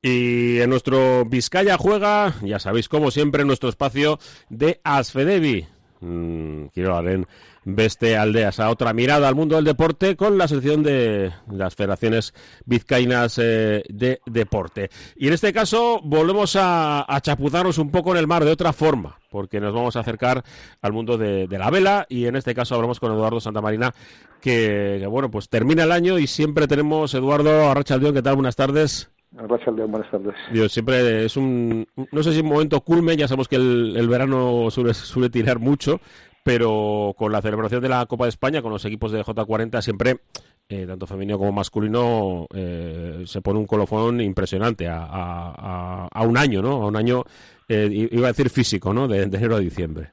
Y en nuestro Vizcaya juega, ya sabéis, como siempre, en nuestro espacio de Asfedevi. Mm, quiero hablar Beste Aldeas, a otra mirada al mundo del deporte con la sección de las federaciones vizcaínas eh, de deporte. Y en este caso volvemos a, chapuzarnos un poco en el mar de otra forma, porque nos vamos a acercar al mundo de, la vela y en este caso hablamos con Eduardo Santamarina, que, que bueno, pues termina el año y siempre tenemos Eduardo Arrachaldeón, ¿qué tal? Buenas tardes. Arrachaldeón, buenas tardes. Dios, siempre es un, no sé si un momento culme, ya sabemos que el, el verano suele, suele tirar mucho, pero con la celebración de la Copa de España, con los equipos de J40, siempre, eh, tanto femenino como masculino, eh, se pone un colofón impresionante a, a, un año, ¿no? A un año, eh, iba a decir físico, ¿no? De, enero a diciembre.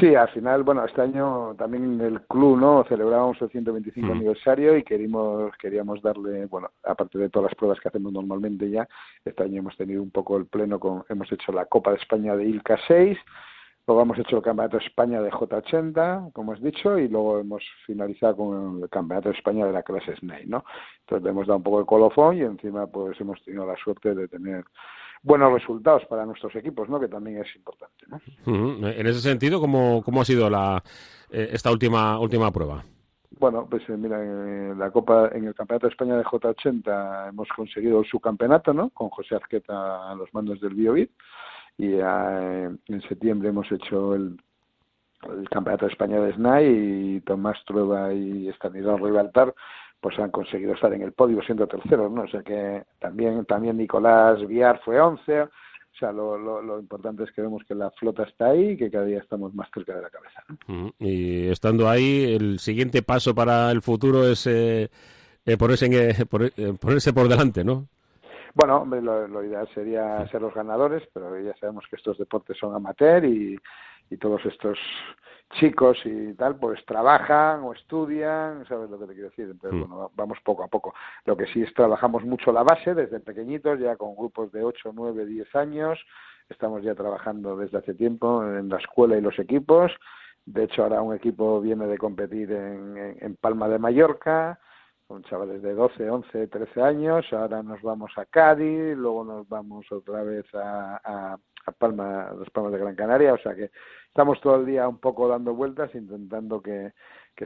Sí, al final, bueno, este año también en el club, ¿no? Celebrábamos el 125 mm. aniversario y queríamos, queríamos darle, bueno, aparte de todas las pruebas que hacemos normalmente ya, este año hemos tenido un poco el pleno con, hemos hecho la Copa de España de ILCA 6, Luego hemos hecho el Campeonato de España de J80, como has dicho, y luego hemos finalizado con el Campeonato de España de la clase SNEI, ¿no? Entonces le hemos dado un poco de colofón y encima pues hemos tenido la suerte de tener buenos resultados para nuestros equipos, ¿no? Que también es importante, ¿no? En ese sentido, ¿cómo, cómo ha sido la, eh, esta última última prueba? Bueno, pues eh, mira, en la Copa, en el Campeonato de España de J80 hemos conseguido el subcampeonato, ¿no? Con José Azqueta a los mandos del Biobit y eh, en septiembre hemos hecho el, Campeonato de España de SNAI y Tomás Trueba y Estanislao Rivaltar pues han conseguido estar en el podio siendo terceros, ¿no? O sea que también también Nicolás Viar fue once, o sea, lo, lo, importante es que vemos que la flota está ahí y que cada día estamos más cerca de la cabeza. Y estando ahí, el siguiente paso para el futuro es eh, eh ponerse, en, eh, ponerse por delante, ¿no? Bueno, lo, lo, ideal sería ser los ganadores, pero ya sabemos que estos deportes son amateur y, y todos estos chicos y tal, pues trabajan o estudian, ¿sabes lo que te quiero decir? Entonces, mm. bueno, vamos poco a poco. Lo que sí es trabajamos mucho la base desde pequeñitos, ya con grupos de 8, 9, 10 años. Estamos ya trabajando desde hace tiempo en la escuela y los equipos. De hecho, ahora un equipo viene de competir en, en Palma de Mallorca con chavales de 12, 11, 13 años, ahora nos vamos a Cádiz, luego nos vamos otra vez a, a, Palma, a las Palmas de Gran Canaria, o sea que estamos todo el día un poco dando vueltas intentando que,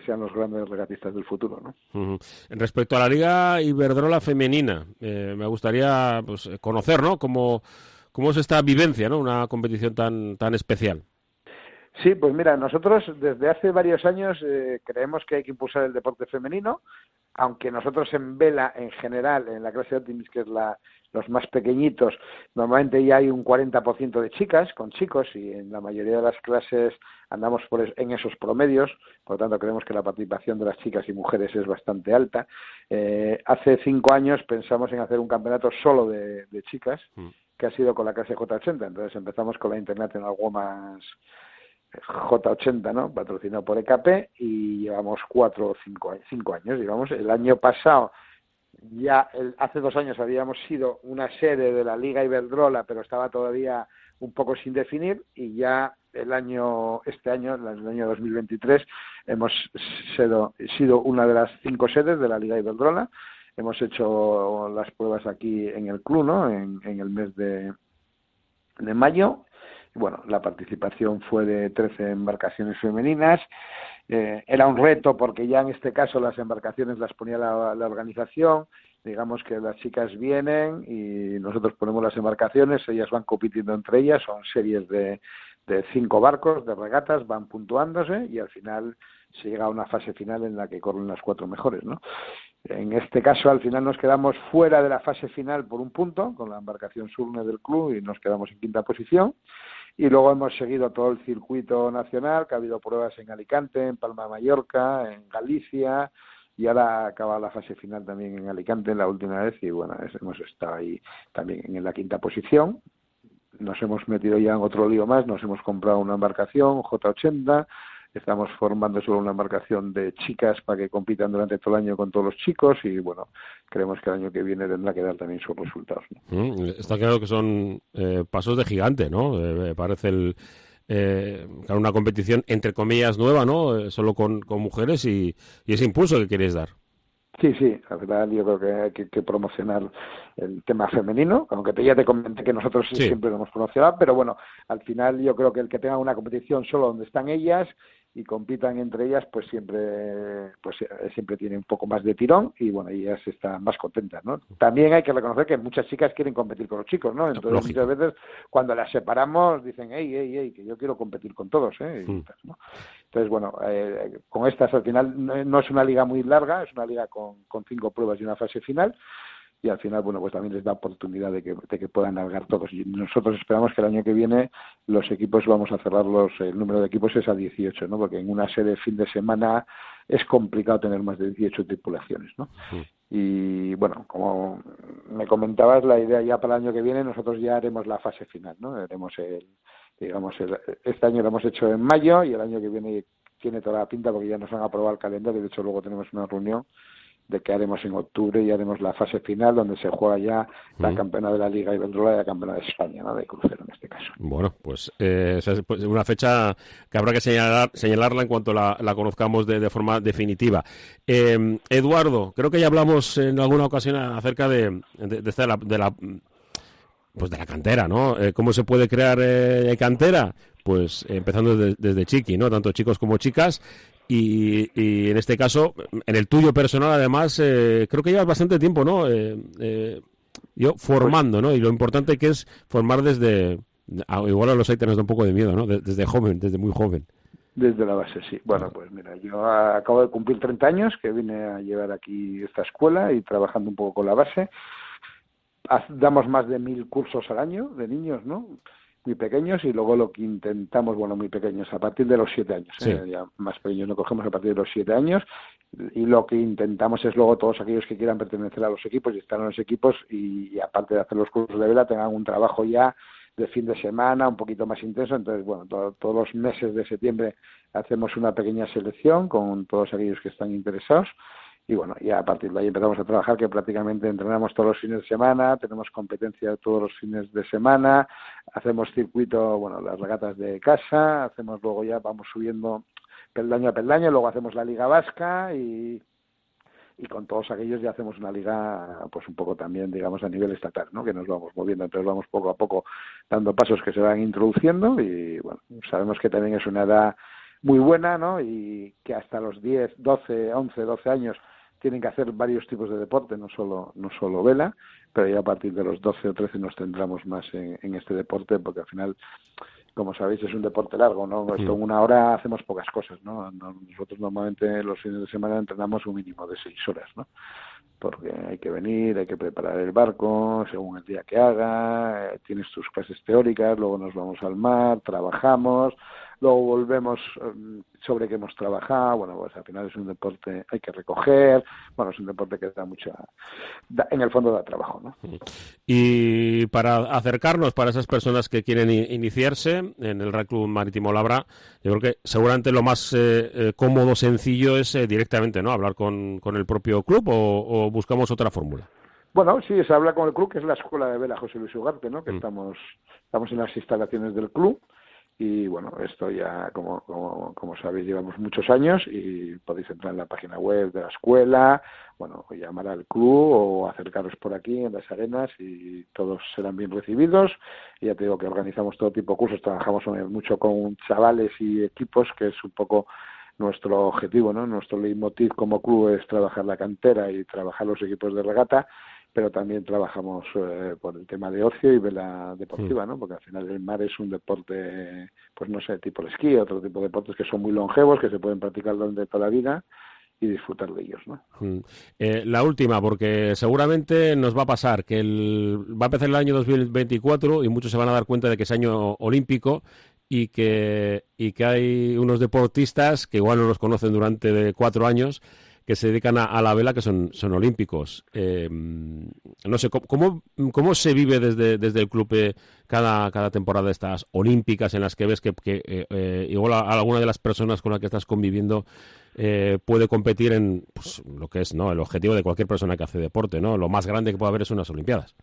sean los grandes regatistas del futuro. ¿no? Respecto a la Liga Iberdrola Femenina, eh, me gustaría pues, conocer ¿no? cómo, cómo es esta vivencia, ¿no? una competición tan, tan especial. Sí, pues mira, nosotros desde hace varios años eh, creemos que hay que impulsar el deporte femenino, aunque nosotros en vela en general, en la clase de Optimis, que es la, los más pequeñitos, normalmente ya hay un 40% de chicas con chicos y en la mayoría de las clases andamos por en esos promedios, por lo tanto creemos que la participación de las chicas y mujeres es bastante alta. Eh, hace cinco años pensamos en hacer un campeonato solo de, chicas, mm. que ha sido con la clase J80, entonces empezamos con la International Women's J80, ¿no? Patrocinado por EKP y llevamos cuatro o cinco, cinco años, digamos. El año pasado, ya hace dos años habíamos sido una sede de la Liga Iberdrola, pero estaba todavía un poco sin definir y ya el año, este año, el año 2023, hemos sido, sido una de las cinco sedes de la Liga Iberdrola. Hemos hecho las pruebas aquí en el club, ¿no? En, en el mes de, de mayo bueno, la participación fue de 13 embarcaciones femeninas. Eh, era un reto porque ya en este caso las embarcaciones las ponía la, organización. Digamos que las chicas vienen y nosotros ponemos las embarcaciones, ellas van compitiendo entre ellas, son series de, de cinco barcos, de regatas, van puntuándose y al final se llega a una fase final en la que corren las cuatro mejores, ¿no? En este caso, al final nos quedamos fuera de la fase final por un punto, con la embarcación Surne del club, y nos quedamos en quinta posición. Y luego hemos seguido todo el circuito nacional, que ha habido pruebas en Alicante, en Palma de Mallorca, en Galicia, y ahora acaba la fase final también en Alicante la última vez, y bueno, hemos estado ahí también en la quinta posición. Nos hemos metido ya en otro lío más, nos hemos comprado una embarcación J80, Estamos formando solo una embarcación de chicas para que compitan durante todo el año con todos los chicos y bueno, creemos que el año que viene tendrá que dar también sus resultados. Mm, está claro que son eh, pasos de gigante, ¿no? Eh, parece el, eh, una competición entre comillas nueva, ¿no? Eh, solo con, con mujeres y, y ese impulso que queréis dar. Sí, sí, la verdad yo creo que hay que, promocionar el tema femenino, aunque ya te comenté que nosotros siempre lo hemos conocido, pero bueno, al final yo creo que el que tenga una competición solo donde están ellas y compitan entre ellas, pues siempre, pues eh, siempre tiene un poco más de tirón y bueno, ellas están más contentas, ¿no? También hay que reconocer que muchas chicas quieren competir con los chicos, ¿no? Entonces muchas veces cuando las separamos dicen, hey, hey, hey, que yo quiero competir con todos, ¿eh? Hmm. Entonces, bueno, eh, con estas al final no es una liga muy larga, es una liga con, con cinco pruebas y una fase final y al final, bueno, pues también les da oportunidad de que, de que puedan largar todos. Y nosotros esperamos que el año que viene los equipos vamos a cerrarlos, el número de equipos es a 18, ¿no? Porque en una serie fin de semana es complicado tener más de 18 tripulaciones, ¿no? Y bueno, como me comentabas, la idea ya para el año que viene, nosotros ya haremos la fase final, ¿no? Haremos el, digamos, este año lo hemos hecho en mayo y el año que viene tiene toda la pinta porque ya nos han aprobado el calendario, de hecho luego tenemos una reunión de que haremos en octubre y haremos la fase final donde se juega ya la campeona de la Liga Iberdrola y la campeona de España, ¿no? de crucero en este caso. Bueno, pues eh, es pues, una fecha que habrá que señalar, señalarla en cuanto la, la conozcamos de, forma definitiva. Eh, Eduardo, creo que ya hablamos en alguna ocasión acerca de, de, de, la, pues de la cantera, ¿no? Eh, ¿Cómo se puede crear eh, cantera? Pues empezando desde, desde chiqui, ¿no? Tanto chicos como chicas y, en este caso, en el tuyo personal, además, eh, creo que llevas bastante tiempo, ¿no? Eh, eh, yo formando, ¿no? Y lo importante que es formar desde. Igual a los hay tenés un poco de miedo, ¿no? Desde joven, desde muy joven. Desde la base, sí. Bueno, pues mira, yo acabo de cumplir 30 años que vine a llevar aquí esta escuela y trabajando un poco con la base. Damos más de mil cursos al año de niños, ¿no? Muy pequeños y luego lo que intentamos, bueno, muy pequeños, a partir de los siete años, ¿eh? ya más pequeños no cogemos a partir de los siete años y lo que intentamos es luego todos aquellos que quieran pertenecer a los equipos y estar en los equipos y, aparte de hacer los cursos de vela tengan un trabajo ya de fin de semana un poquito más intenso, entonces bueno, todos los meses de septiembre hacemos una pequeña selección con todos aquellos que están interesados y bueno, ya a partir de ahí empezamos a trabajar que prácticamente entrenamos todos los fines de semana, tenemos competencia todos los fines de semana, hacemos circuito, bueno, las regatas de casa, hacemos luego ya, vamos subiendo peldaño a peldaño, luego hacemos la Liga Vasca y, y con todos aquellos ya hacemos una liga pues un poco también digamos a nivel estatal no que nos vamos moviendo entonces vamos poco a poco dando pasos que se van introduciendo y bueno sabemos que también es una edad muy buena no y que hasta los 10 12 11 12 años tienen que hacer varios tipos de deporte, no solo, no solo vela, pero ya a partir de los 12 o 13 nos tendremos más en, este deporte, porque al final, como sabéis, es un deporte largo, ¿no? Esto en una hora hacemos pocas cosas, ¿no? Nosotros normalmente los fines de semana entrenamos un mínimo de seis horas, ¿no? Porque hay que venir, hay que preparar el barco según el día que haga, eh, tienes tus clases teóricas, luego nos vamos al mar, trabajamos, luego volvemos em, sobre qué hemos trabajado, bueno, pues al final es un deporte, hay que recoger, bueno, es un deporte que da mucha, en el fondo da trabajo, ¿no? Y para acercarnos para esas personas que quieren iniciarse en el Real Club Marítimo Labra, yo creo que seguramente lo más eh, eh, cómodo, sencillo es eh, directamente, ¿no? Hablar con, con el propio club o, buscamos otra fórmula. Bueno, sí, se habla con el club, que es la Escuela de Vela José Luis Ugarte, ¿no? Que mm. estamos, estamos en las instalaciones del club y bueno, esto ya, como, como, como sabéis, llevamos muchos años y podéis entrar en la página web de la escuela, bueno, llamar al club o acercaros por aquí en las arenas y todos serán bien recibidos. Y ya te digo que organizamos todo tipo de cursos, trabajamos mucho con chavales y equipos, que es un poco nuestro objetivo, ¿no? Nuestro leitmotiv como club es trabajar la cantera y trabajar los equipos de regata pero también trabajamos eh, por el tema de ocio y vela deportiva, ¿no? Porque al final el mar es un deporte, pues no sé, tipo el esquí, otro tipo de deportes que son muy longevos, que se pueden practicar durante toda la vida y disfrutar de ellos, ¿no? Eh, la última, porque seguramente nos va a pasar que el, va a empezar el año 2024 y muchos se van a dar cuenta de que es año olímpico y que, y que hay unos deportistas que igual no los conocen durante cuatro años que se dedican a, la vela que son, son olímpicos. Eh, no sé, ¿cómo, ¿cómo se vive desde, desde el club eh, cada, cada temporada de estas olímpicas en las que ves que, que eh, igual alguna de las personas con las que estás conviviendo puede competir en pues, lo que es no el objetivo de cualquier persona que hace deporte, ¿no? Lo más grande que puede haber es unas olimpiadas.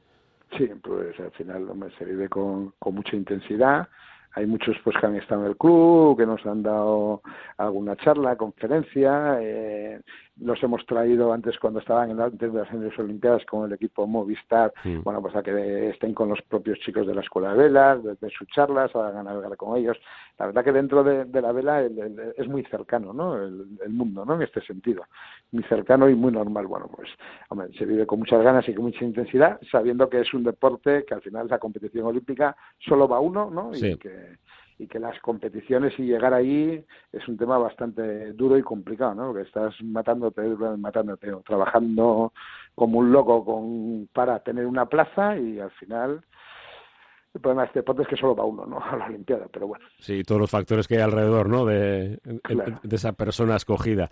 Sí, pues al final se vive con, con mucha intensidad hay muchos pues que han estado en el club, que nos han dado alguna charla, conferencia, eh, los hemos traído antes cuando estaban en antes de las Olimpiadas con el equipo Movistar, bueno, pues a que estén con los propios chicos de la escuela de velas, de, sus charlas, a navegar con ellos. La verdad que dentro de, la vela es muy cercano, ¿no? El, mundo, ¿no? En este sentido, muy cercano y muy normal. Bueno, pues, hombre, se vive con muchas ganas y con mucha intensidad, sabiendo que es un deporte que al final la competición olímpica solo va uno, ¿no? Y que y que las competiciones y llegar ahí es un tema bastante duro y complicado, ¿no? Porque estás matándote, matándote o trabajando como un loco con, para tener una plaza y al final el problema de este deporte es que solo va uno, ¿no? A la Olimpiada, pero bueno. Sí, todos los factores que hay alrededor, ¿no? De, de esa persona escogida.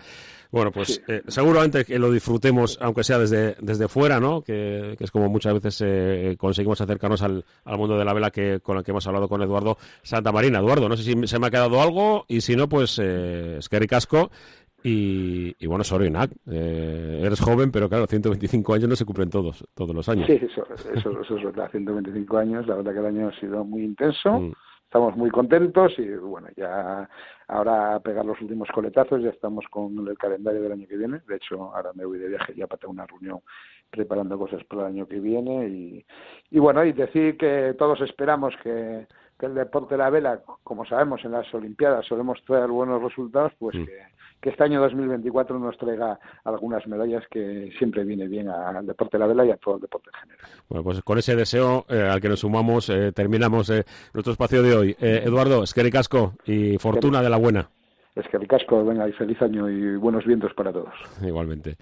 Bueno, pues eh, seguramente que lo disfrutemos, aunque sea desde, desde fuera, ¿no? Que, es como muchas veces eh, conseguimos acercarnos al, al, mundo de la vela que con el que hemos hablado con Eduardo Santa Marina. Eduardo, no sé si se me ha quedado algo y si no, pues eh, es que ricasco y, y bueno, Sorinak, eh, eres joven, pero claro, 125 años no se cumplen todos, todos los años. Sí, eso, eso, eso es verdad, 125 años, la verdad que el año ha sido muy intenso, mm. estamos muy contentos y bueno, ya ahora a pegar los últimos coletazos, ya estamos con el calendario del año que viene, de hecho ahora me voy de viaje ya para tener una reunión preparando cosas para el año que viene y, y bueno, y decir que todos esperamos que, que el deporte de la vela, como sabemos en las Olimpiadas solemos traer buenos resultados, pues mm. que que este año 2024 nos traiga algunas medallas que siempre viene bien al deporte de la vela y a todo el deporte en general. Bueno, pues con ese deseo eh, al que nos sumamos eh, terminamos eh, nuestro espacio de hoy. Eduardo, es que casco y fortuna de la buena. Es que casco, venga y feliz año y buenos vientos para todos. Igualmente.